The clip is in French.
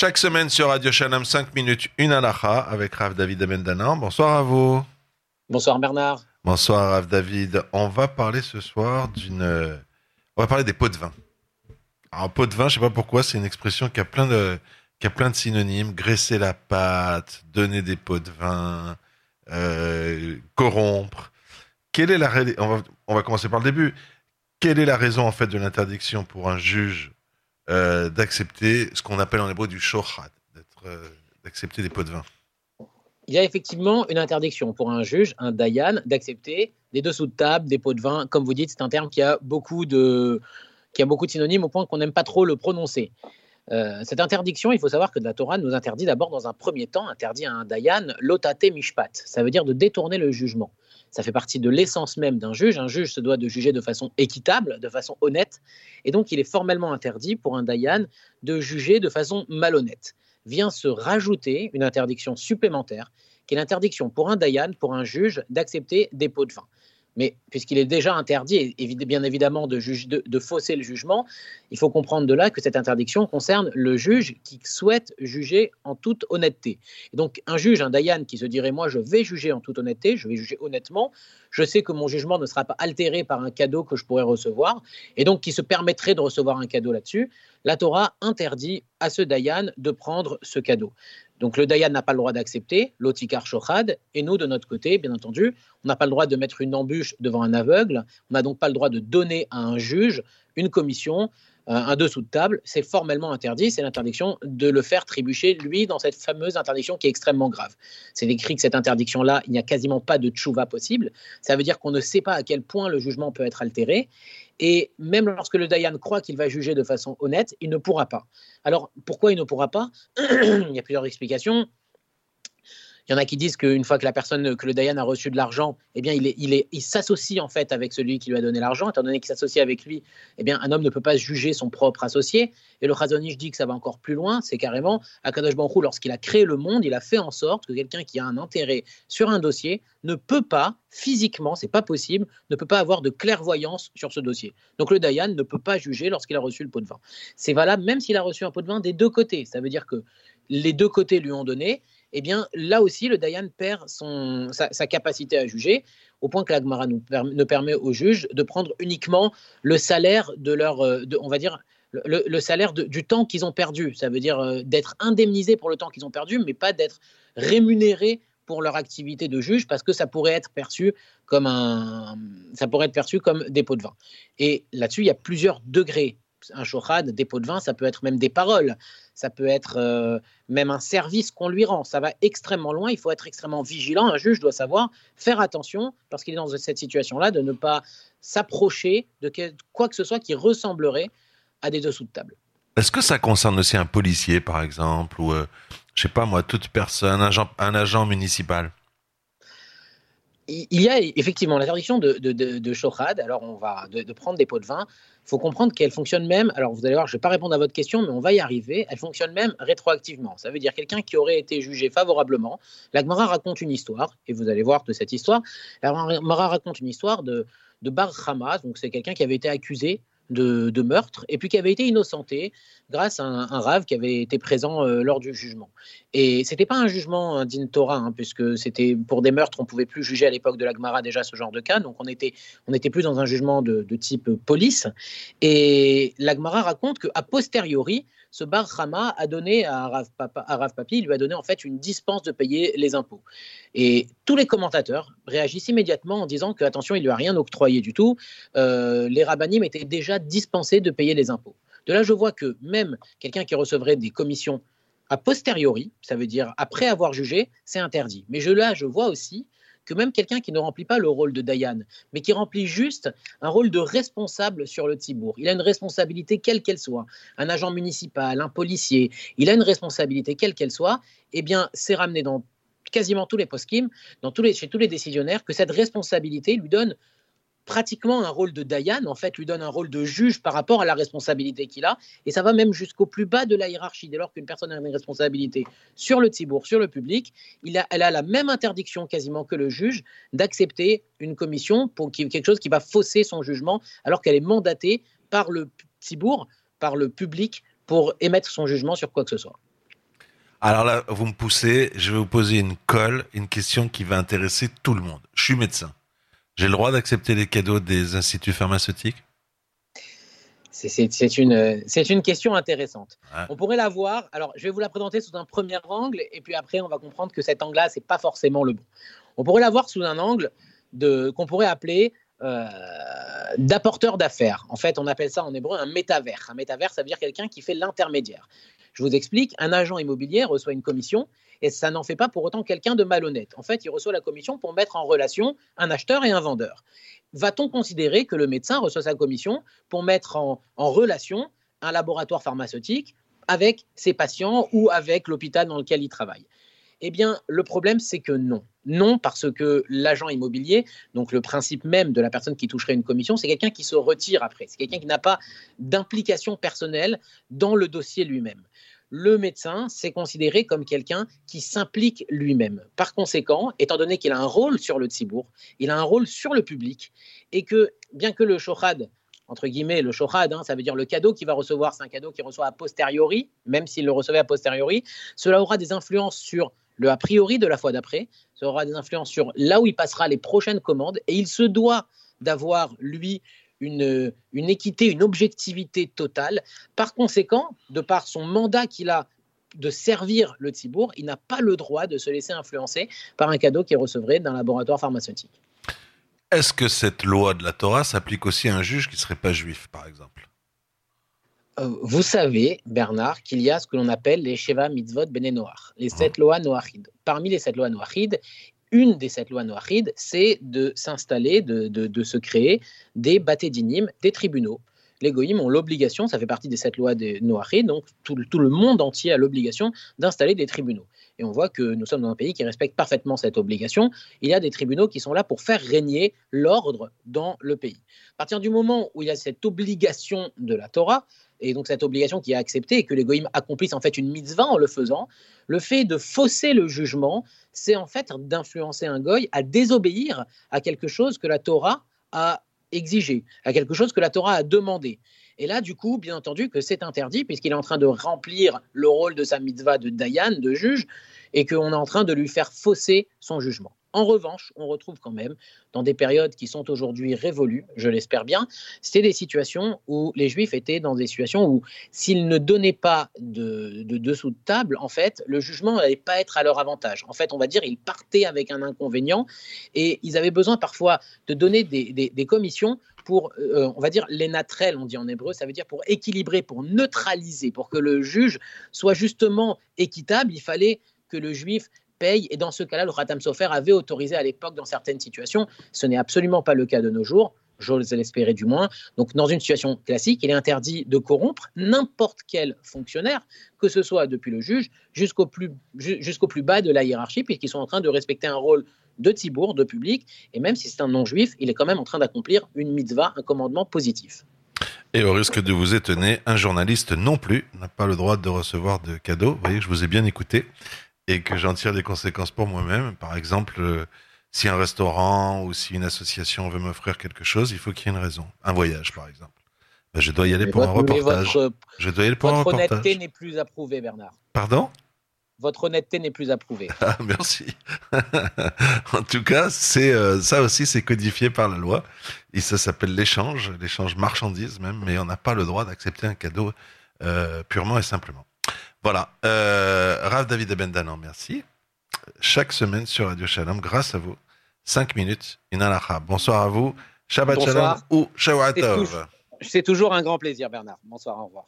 chaque semaine sur Radio Shalom, 5 minutes, une alaha avec Rav David Amendanan. Bonsoir à vous. Bonsoir Bernard. Bonsoir Rav David. On va parler ce soir d'une... On va parler des pots de vin. Alors, pot de vin, je sais pas pourquoi, c'est une expression qui a plein de, qui a plein de synonymes. Graisser la pâte, donner des pots de vin, euh, corrompre. Quelle est la on va, on va commencer par le début. Quelle est la raison en fait de l'interdiction pour un juge euh, d'accepter ce qu'on appelle en hébreu du shochad, euh, d'accepter des pots de vin Il y a effectivement une interdiction pour un juge, un dayan, d'accepter des dessous de table, des pots de vin. Comme vous dites, c'est un terme qui a beaucoup de, qui a beaucoup de synonymes au point qu'on n'aime pas trop le prononcer. Euh, cette interdiction, il faut savoir que la Torah nous interdit d'abord dans un premier temps, interdit à un dayan, lotate mishpat. Ça veut dire de détourner le jugement. Ça fait partie de l'essence même d'un juge. Un juge se doit de juger de façon équitable, de façon honnête. Et donc, il est formellement interdit pour un dayan de juger de façon malhonnête. Vient se rajouter une interdiction supplémentaire, qui est l'interdiction pour un dayan, pour un juge, d'accepter des pots de vin. Mais puisqu'il est déjà interdit, bien évidemment, de, de, fausser le jugement, il faut comprendre de là que cette interdiction concerne le juge qui souhaite juger en toute honnêteté. Et donc, un juge, un Dayan, qui se dirait Moi, je vais juger en toute honnêteté, je vais juger honnêtement, je sais que mon jugement ne sera pas altéré par un cadeau que je pourrais recevoir, et donc qui se permettrait de recevoir un cadeau là-dessus, la Torah interdit à ce Dayan de prendre ce cadeau. Donc le Dayan n'a pas le droit d'accepter, l'otikar shochad, et nous, de notre côté, bien entendu, on n'a pas le droit de mettre une embûche devant un aveugle, on n'a donc pas le droit de donner à un juge une commission, euh, un dessous de table, c'est formellement interdit, c'est l'interdiction de le faire trébucher, lui, dans cette fameuse interdiction qui est extrêmement grave. C'est écrit que cette interdiction-là, il n'y a quasiment pas de tchouva possible, ça veut dire qu'on ne sait pas à quel point le jugement peut être altéré, et même lorsque le Dayan croit qu'il va juger de façon honnête, il ne pourra pas. Alors, pourquoi il ne pourra pas? Il y a plusieurs explications. Il y en a qui disent qu'une fois que la personne, que le Dayan a reçu de l'argent, eh bien, il, il, il s'associe en fait avec celui qui lui a donné l'argent. Étant donné qu'il s'associe avec lui, eh bien, un homme ne peut pas juger son propre associé. Et le Chazonish dit que ça va encore plus loin. C'est carrément, Akadosh Baruch lorsqu'il a créé le monde, il a fait en sorte que quelqu'un qui a un intérêt sur un dossier ne peut pas, physiquement, c'est pas possible, ne peut pas avoir de clairvoyance sur ce dossier. Donc le Dayan ne peut pas juger lorsqu'il a reçu le pot de vin. C'est valable même s'il a reçu un pot de vin des deux côtés. Ça veut dire que les deux côtés lui ont donné eh bien là aussi, le Dayan perd sa, capacité à juger, au point que l'Agmara ne permet aux juges de prendre uniquement le salaire de leur, euh, on va dire, le, salaire du temps qu'ils ont perdu. Ça veut dire euh, d'être indemnisés pour le temps qu'ils ont perdu, mais pas d'être rémunérés pour leur activité de juge, parce que ça pourrait être perçu comme un, ça pourrait être perçu comme pots de vin. Et là-dessus, il y a plusieurs degrés un shochad, des pots de vin, ça peut être même des paroles, ça peut être euh, même un service qu'on lui rend. Ça va extrêmement loin, il faut être extrêmement vigilant. Un juge doit savoir faire attention, parce qu'il est dans cette situation-là, de ne pas s'approcher de quoi que ce soit qui ressemblerait à des dessous de table. Est-ce que ça concerne aussi un policier, par exemple, ou, euh, je sais pas moi, toute personne, un agent municipal? Il y a effectivement l'interdiction de, de, alors on va de, prendre des pots de vin. Il faut comprendre qu'elle fonctionne même, alors vous allez voir, je ne vais pas répondre à votre question, mais on va y arriver, elle fonctionne même rétroactivement. Ça veut dire quelqu'un qui aurait été jugé favorablement. La raconte une histoire, et vous allez voir de cette histoire, la Gemara raconte une histoire de, de Bar Hamas, donc c'est quelqu'un qui avait été accusé de, meurtre, et puis qui avait été innocenté grâce à un, rave qui avait été présent euh, lors du jugement. Et c'était pas un jugement digne Torah, hein, puisque c'était pour des meurtres, on pouvait plus juger à l'époque de l'Agmara déjà ce genre de cas, donc on était, on était plus dans un jugement de, de type police. Et l'Agmara raconte qu'à posteriori, ce Bar Hama a donné à Rav, Papi, il lui a donné en fait une dispense de payer les impôts. Et tous les commentateurs réagissent immédiatement en disant que, attention, il lui a rien octroyé du tout. Euh, les rabbinim étaient déjà dispensés de payer les impôts. De là, je vois que même quelqu'un qui recevrait des commissions a posteriori, ça veut dire après avoir jugé, c'est interdit. Mais je, là, je vois aussi que même quelqu'un qui ne remplit pas le rôle de Dayan, mais qui remplit juste un rôle de responsable sur le Tibour. Il a une responsabilité quelle qu'elle soit, un agent municipal, un policier, il a une responsabilité quelle qu'elle soit, eh bien, c'est ramené dans quasiment tous les post-kim, dans tous les, chez tous les décisionnaires, que cette responsabilité lui donne pratiquement un rôle de Dayan, en fait, lui donne un rôle de juge par rapport à la responsabilité qu'il a. Et ça va même jusqu'au plus bas de la hiérarchie. Dès lors qu'une personne a une responsabilité sur le Tibour, sur le public, elle a la même interdiction quasiment que le juge d'accepter une commission pour quelque chose qui va fausser son jugement, alors qu'elle est mandatée par le Tibour, par le public, pour émettre son jugement sur quoi que ce soit. Alors là, vous me poussez, je vais vous poser une colle, une question qui va intéresser tout le monde. Je suis médecin. J'ai le droit d'accepter les cadeaux des instituts pharmaceutiques? C'est une, une question intéressante. On pourrait la voir. Alors, je vais vous la présenter sous un premier angle, et puis après, on va comprendre que cet angle-là, c'est pas forcément le bon. On pourrait la voir sous un angle qu'on pourrait appeler euh, d'apporteur d'affaires. En fait, on appelle ça en hébreu un métavers. Un métavers, ça veut dire quelqu'un qui fait l'intermédiaire. Je vous explique, un agent immobilier reçoit une commission et ça n'en fait pas pour autant quelqu'un de malhonnête. En fait, il reçoit la commission pour mettre en relation un acheteur et un vendeur. Va-t-on considérer que le médecin reçoit sa commission pour mettre en, relation un laboratoire pharmaceutique avec ses patients ou avec l'hôpital dans lequel il travaille? Eh bien, le problème, c'est que non. Non, parce que l'agent immobilier, donc le principe même de la personne qui toucherait une commission, c'est quelqu'un qui se retire après. C'est quelqu'un qui n'a pas d'implication personnelle dans le dossier lui-même le médecin, c'est considéré comme quelqu'un qui s'implique lui-même. Par conséquent, étant donné qu'il a un rôle sur le tzibour, il a un rôle sur le public, et que bien que le shohad, entre guillemets, le shohad, hein, ça veut dire le cadeau qu'il va recevoir, c'est un cadeau qu'il reçoit a posteriori, même s'il le recevait a posteriori, cela aura des influences sur le a priori de la fois d'après, ça aura des influences sur là où il passera les prochaines commandes, et il se doit d'avoir, lui, une, équité, une objectivité totale. Par conséquent, de par son mandat qu'il a de servir le Tibour, il n'a pas le droit de se laisser influencer par un cadeau qu'il recevrait d'un laboratoire pharmaceutique. Est-ce que cette loi de la Torah s'applique aussi à un juge qui ne serait pas juif, par exemple? Euh, Vous savez, Bernard, qu'il y a ce que l'on appelle les Sheva Mitzvot Bene les sept lois Noachid. Parmi les sept lois Noachid, une des sept lois noachides, c'est de s'installer, de, se créer des batédinim, des tribunaux. Les goïms ont l'obligation, ça fait partie des sept lois des noachides, donc tout, le monde entier a l'obligation d'installer des tribunaux. Et on voit que nous sommes dans un pays qui respecte parfaitement cette obligation. Il y a des tribunaux qui sont là pour faire régner l'ordre dans le pays. À partir du moment où il y a cette obligation de la Torah, et donc cette obligation qui est acceptée et que les goïms accomplissent en fait une mitzvah en le faisant, le fait de fausser le jugement, c'est en fait d'influencer un goy à désobéir à quelque chose que la Torah a exigé, à quelque chose que la Torah a demandé. Et là, du coup, bien entendu que c'est interdit puisqu'il est en train de remplir le rôle de sa mitzvah de Dayan, de juge, et qu'on est en train de lui faire fausser son jugement. En revanche, on retrouve quand même, dans des périodes qui sont aujourd'hui révolues, je l'espère bien, c'est des situations où les Juifs étaient dans des situations où, s'ils ne donnaient pas de, dessous de table, en fait, le jugement n'allait pas être à leur avantage. En fait, on va dire, ils partaient avec un inconvénient et ils avaient besoin parfois de donner des, commissions pour, euh, on va dire, les natrelles, on dit en hébreu, ça veut dire pour équilibrer, pour neutraliser, pour que le juge soit justement équitable, il fallait que le juif Et dans ce cas-là, le Khatam Sofer avait autorisé à l'époque dans certaines situations. Ce n'est absolument pas le cas de nos jours. J'ose l'espérer du moins. Donc, dans une situation classique, il est interdit de corrompre n'importe quel fonctionnaire, que ce soit depuis le juge jusqu'au plus, bas de la hiérarchie, puisqu'ils sont en train de respecter un rôle de tibour, de public. Et même si c'est un non-juif, il est quand même en train d'accomplir une mitzvah, un commandement positif. Et au risque de vous étonner, un journaliste non plus n'a pas le droit de recevoir de cadeaux. Vous voyez, je vous ai bien écouté et que j'en tire des conséquences pour moi-même. Par exemple, euh, si un restaurant ou si une association veut m'offrir quelque chose, il faut qu'il y ait une raison. Un voyage, par exemple. Ben, je dois y aller pour un reportage. Votre, je dois y aller pour un reportage. Votre honnêteté n'est plus approuvée, Bernard. Pardon? Votre honnêteté n'est plus approuvée. Ah, merci. en tout cas, c'est euh, ça aussi, c'est codifié par la loi. Et ça s'appelle l'échange, l'échange marchandise même, mais on n'a pas le droit d'accepter un cadeau euh, purement et simplement. Voilà. Euh, Rav David Abendanan, merci. Chaque semaine sur Radio Shalom, grâce à vous, 5 minutes, inalacha. Bonsoir à vous. Shabbat Shalom ou Shavuot C'est toujours un grand plaisir, Bernard. Bonsoir, au revoir.